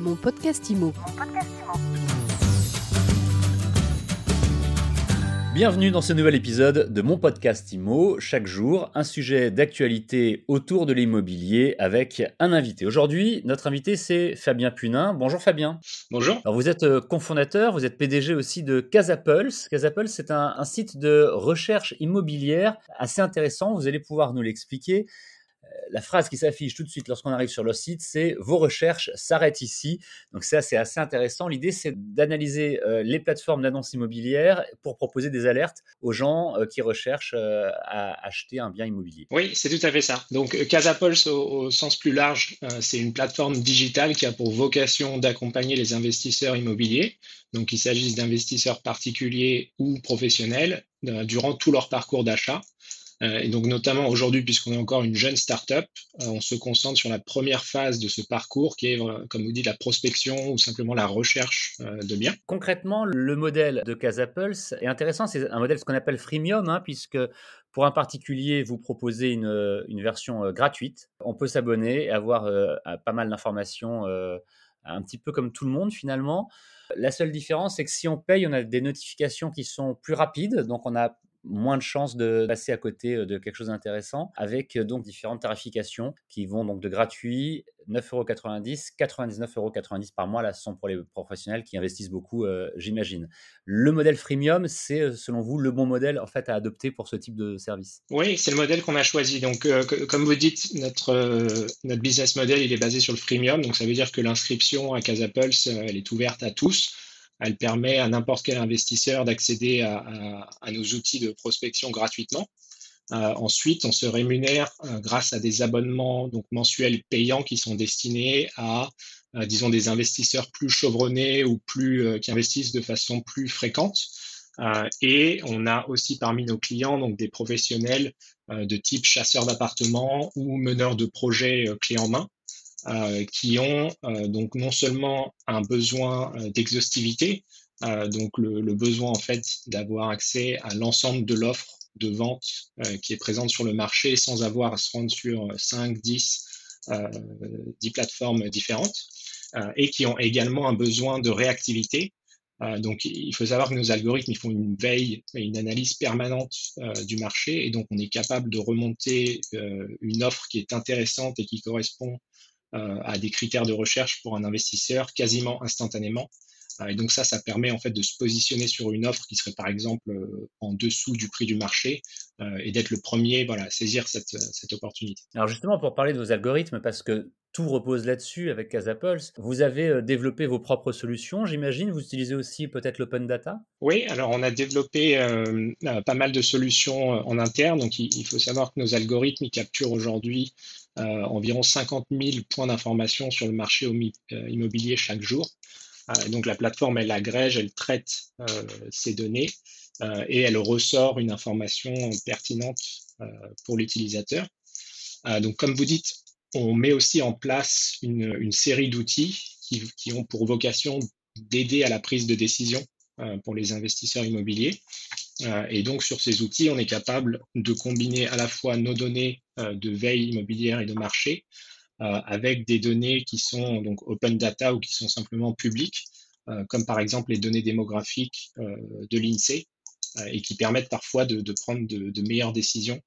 Mon podcast IMO. Bienvenue dans ce nouvel épisode de mon podcast IMO. Chaque jour, un sujet d'actualité autour de l'immobilier avec un invité. Aujourd'hui, notre invité, c'est Fabien Punin. Bonjour Fabien. Bonjour. Alors, vous êtes euh, cofondateur, vous êtes PDG aussi de Casapulse. Casapulse, c'est un, un site de recherche immobilière assez intéressant. Vous allez pouvoir nous l'expliquer la phrase qui s'affiche tout de suite lorsqu'on arrive sur le site, c'est vos recherches s'arrêtent ici. Donc ça, c'est assez intéressant. L'idée, c'est d'analyser euh, les plateformes d'annonces immobilières pour proposer des alertes aux gens euh, qui recherchent euh, à acheter un bien immobilier. Oui, c'est tout à fait ça. Donc Casapulse, au, au sens plus large, c'est une plateforme digitale qui a pour vocation d'accompagner les investisseurs immobiliers. Donc qu'il s'agisse d'investisseurs particuliers ou professionnels durant tout leur parcours d'achat. Euh, et donc notamment aujourd'hui, puisqu'on est encore une jeune startup, euh, on se concentre sur la première phase de ce parcours qui est, euh, comme vous dites, la prospection ou simplement la recherche de biens. Concrètement, le modèle de Casapulse est intéressant. C'est un modèle ce qu'on appelle freemium, hein, puisque pour un particulier, vous proposez une, version gratuite. On peut s'abonner et avoir pas mal d'informations, un petit peu comme tout le monde finalement. La seule différence, c'est que si on paye, on a des notifications qui sont plus rapides, donc on a moins de chances de passer à côté de quelque chose d'intéressant, avec donc différentes tarifications qui vont donc de gratuit 9,90€, 99,90€ par mois. Là, ce sont pour les professionnels qui investissent beaucoup, j'imagine. Le modèle freemium, c'est selon vous le bon modèle en fait à adopter pour ce type de service? Oui, c'est le modèle qu'on a choisi. Donc, comme vous dites, notre, notre business model, il est basé sur le freemium. Donc, ça veut dire que l'inscription à Casapulse, elle est ouverte à tous. Elle permet à n'importe quel investisseur d'accéder à, nos outils de prospection gratuitement. Euh, ensuite, on se rémunère euh, grâce à des abonnements donc mensuels payants qui sont destinés à, euh, disons, des investisseurs plus chevronnés ou plus qui investissent de façon plus fréquente. et on a aussi parmi nos clients donc des professionnels de type chasseurs d'appartements ou meneurs de projets clés en main qui ont euh, donc non seulement un besoin euh, d'exhaustivité, donc le, besoin en fait d'avoir accès à l'ensemble de l'offre de vente qui est présente sur le marché sans avoir à se rendre sur 5, 10, 10 plateformes différentes, et qui ont également un besoin de réactivité. Donc, il faut savoir que nos algorithmes, font une veille et une analyse permanente du marché, et donc on est capable de remonter une offre qui est intéressante et qui correspond euh, à des critères de recherche pour un investisseur quasiment instantanément. Euh, et donc ça, ça permet en fait de se positionner sur une offre qui serait par exemple euh, en dessous du prix du marché et d'être le premier voilà, à saisir cette, cette opportunité. Alors justement, pour parler de vos algorithmes, parce que tout repose là-dessus avec Casapulse. Vous avez développé vos propres solutions, j'imagine. Vous utilisez aussi peut-être l'open data? Oui, alors on a développé euh, pas mal de solutions en interne. Donc il, il, faut savoir que nos algorithmes ils capturent aujourd'hui euh, environ 50 000 points d'information sur le marché euh, immobilier chaque jour. Euh, donc la plateforme, elle agrège, elle traite ces données et elle ressort une information pertinente pour l'utilisateur. donc comme vous dites, on met aussi en place une, série d'outils qui, ont pour vocation d'aider à la prise de décision pour les investisseurs immobiliers. Euh, et donc, sur ces outils, on est capable de combiner à la fois nos données euh, de veille immobilière et de marché euh, avec des données qui sont donc open data ou qui sont simplement publiques, comme par exemple les données démographiques de l'INSEE, et qui permettent parfois de, prendre de meilleures décisions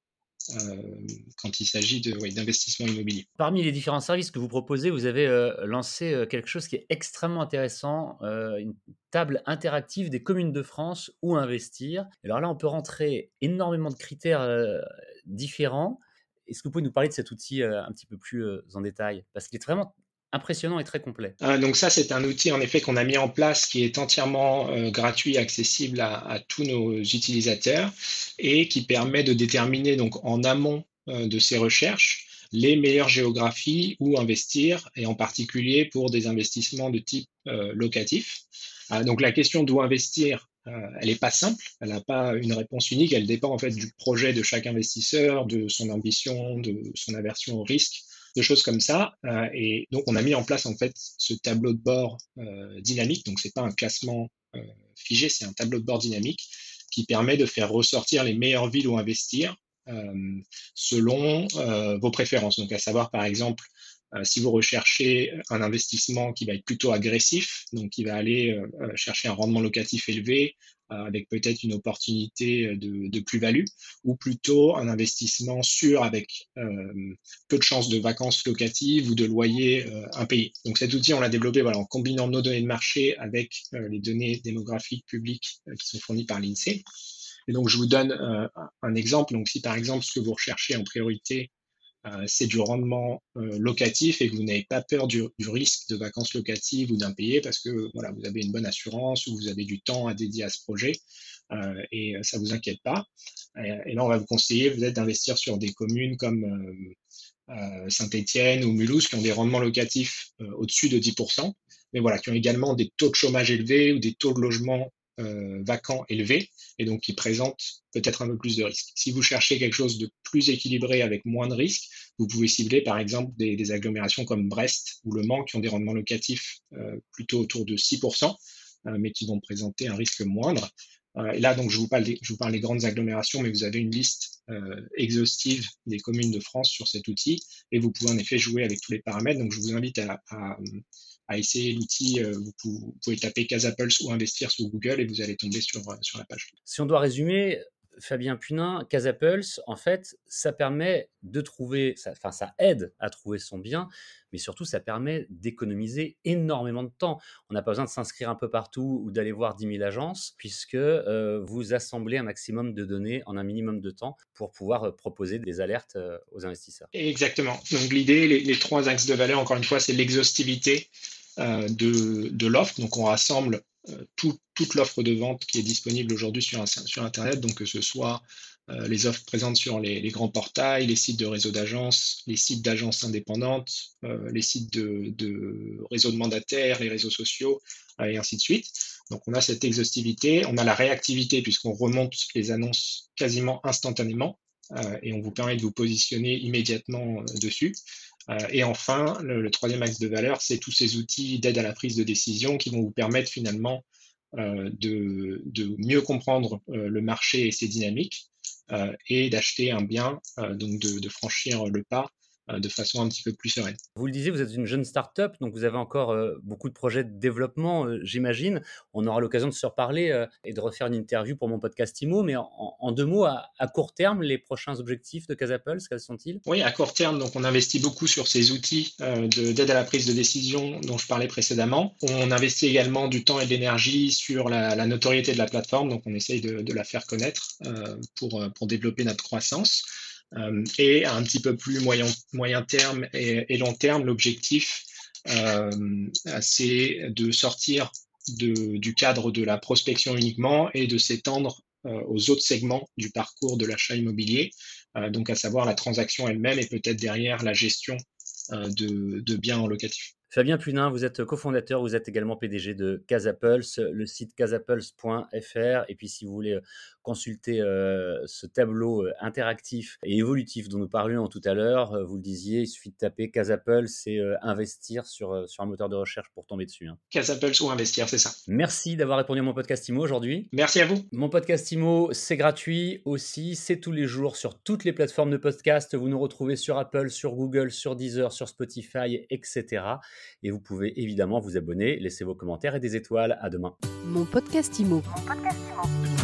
quand il s'agit d'investissement immobilier. Parmi les différents services que vous proposez, vous avez euh, lancé euh, quelque chose qui est extrêmement intéressant, une table interactive des communes de France où investir. Alors là, on peut rentrer énormément de critères différents. Est-ce que vous pouvez nous parler de cet outil un petit peu plus en détail? Parce qu'il est vraiment impressionnant et très complet. Euh, donc ça, c'est un outil en effet qu'on a mis en place qui est entièrement euh, gratuit, accessible à, tous nos utilisateurs et qui permet de déterminer donc en amont euh, de ces recherches les meilleures géographies où investir et en particulier pour des investissements de type locatif. donc la question d'où investir, elle n'est pas simple, elle n'a pas une réponse unique, elle dépend en fait du projet de chaque investisseur, de son ambition, de son aversion au risque de choses comme ça. Euh, et donc, on a mis en place en fait ce tableau de bord euh, dynamique. Donc, c'est pas un classement euh, figé, c'est un tableau de bord dynamique qui permet de faire ressortir les meilleures villes où investir selon vos préférences. Donc, à savoir, par exemple, si vous recherchez un investissement qui va être plutôt agressif, donc qui va aller chercher un rendement locatif élevé, avec peut-être une opportunité de, plus-value, ou plutôt un investissement sûr avec peu de chances de vacances locatives ou de loyers impayés. Donc cet outil, on l'a développé en combinant nos données de marché avec les données démographiques publiques qui sont fournies par l'INSEE. Et donc, je vous donne un exemple. Donc, si par exemple, ce que vous recherchez en priorité, euh, c'est du rendement euh, locatif et que vous n'avez pas peur du, risque de vacances locatives ou d'impayés parce que voilà, vous avez une bonne assurance ou vous avez du temps à dédier à ce projet euh, et ça vous inquiète pas. Et, là, on va vous conseiller peut-être d'investir sur des communes comme Saint-Étienne ou Mulhouse qui ont des rendements locatifs au-dessus de 10%, mais voilà, qui ont également des taux de chômage élevés ou des taux de logement euh, vacants élevés et donc qui présentent peut-être un peu plus de risques. Si vous cherchez quelque chose de plus équilibré avec moins de risques, vous pouvez cibler par exemple des, agglomérations comme Brest ou Le Mans qui ont des rendements locatifs euh, plutôt autour de 6%, euh, mais qui vont présenter un risque moindre. Et là, donc, je vous, parle des, je vous parle des grandes agglomérations, mais vous avez une liste exhaustive des communes de France sur cet outil et vous pouvez en effet jouer avec tous les paramètres. Donc, je vous invite à, à à essayer l'outil. Euh, vous, pouvez taper Casapulse ou investir sur Google et vous allez tomber sur, euh, sur la page. Si on doit résumer, Fabien Punin, Casapulse, en fait, ça permet de trouver, enfin, ça aide à trouver son bien, mais surtout, ça permet d'économiser énormément de temps. On n'a pas besoin de s'inscrire un peu partout ou d'aller voir 10 000 agences, puisque euh, vous assemblez un maximum de données en un minimum de temps pour pouvoir proposer des alertes aux investisseurs. Exactement. Donc, l'idée, les, trois axes de valeur, encore une fois, c'est l'exhaustivité, euh, de, l'offre. Donc on rassemble euh, toute l'offre de vente qui est disponible aujourd'hui sur, Internet, donc que ce soit euh, les offres présentes sur les, grands portails, les sites de réseaux d'agences, les sites d'agences indépendantes, les sites de, de réseaux de mandataires, les réseaux sociaux, et ainsi de suite. Donc on a cette exhaustivité, on a la réactivité puisqu'on remonte les annonces quasiment instantanément et on vous permet de vous positionner immédiatement dessus. Euh, et enfin, le, troisième axe de valeur, c'est tous ces outils d'aide à la prise de décision qui vont vous permettre finalement euh, de, mieux comprendre euh, le marché et ses dynamiques et d'acheter un bien, donc de, franchir le pas de façon un petit peu plus sereine. Vous le disiez, vous êtes une jeune start-up, donc vous avez encore euh, beaucoup de projets de développement, euh, j'imagine. On aura l'occasion de se reparler et de refaire une interview pour mon podcast IMO, mais en, deux mots, à, court terme, les prochains objectifs de Casapulse, quels sont-ils? Oui, à court terme, donc on investit beaucoup sur ces outils d'aide à la prise de décision dont je parlais précédemment. On investit également du temps et de l'énergie sur la, notoriété de la plateforme, donc on essaye de, la faire connaître pour, pour développer notre croissance. Euh, et un petit peu plus moyen, moyen terme et, long terme, l'objectif, euh, c'est de sortir de, du cadre de la prospection uniquement et de s'étendre euh, aux autres segments du parcours de l'achat immobilier, donc à savoir la transaction elle-même et peut-être derrière la gestion de, de biens en locatif. Fabien Punin, vous êtes cofondateur, vous êtes également PDG de Casapulse, le site casapulse.fr. Et puis, si vous voulez euh, consulter euh, ce tableau euh, interactif et évolutif dont nous parlions tout à l'heure, vous le disiez, il suffit de taper Casapulse et investir sur, sur un moteur de recherche pour tomber dessus. Hein. Casapulse ou investir, c'est ça. Merci d'avoir répondu à mon podcast IMO aujourd'hui. Merci à vous. Mon podcast IMO, c'est gratuit aussi, c'est tous les jours sur toutes les plateformes de podcast. Vous nous retrouvez sur Apple, sur Google, sur Deezer, sur Spotify, etc. Et vous pouvez évidemment vous abonner, laisser vos commentaires et des étoiles. À demain. Mon podcast Mon podcast Imo.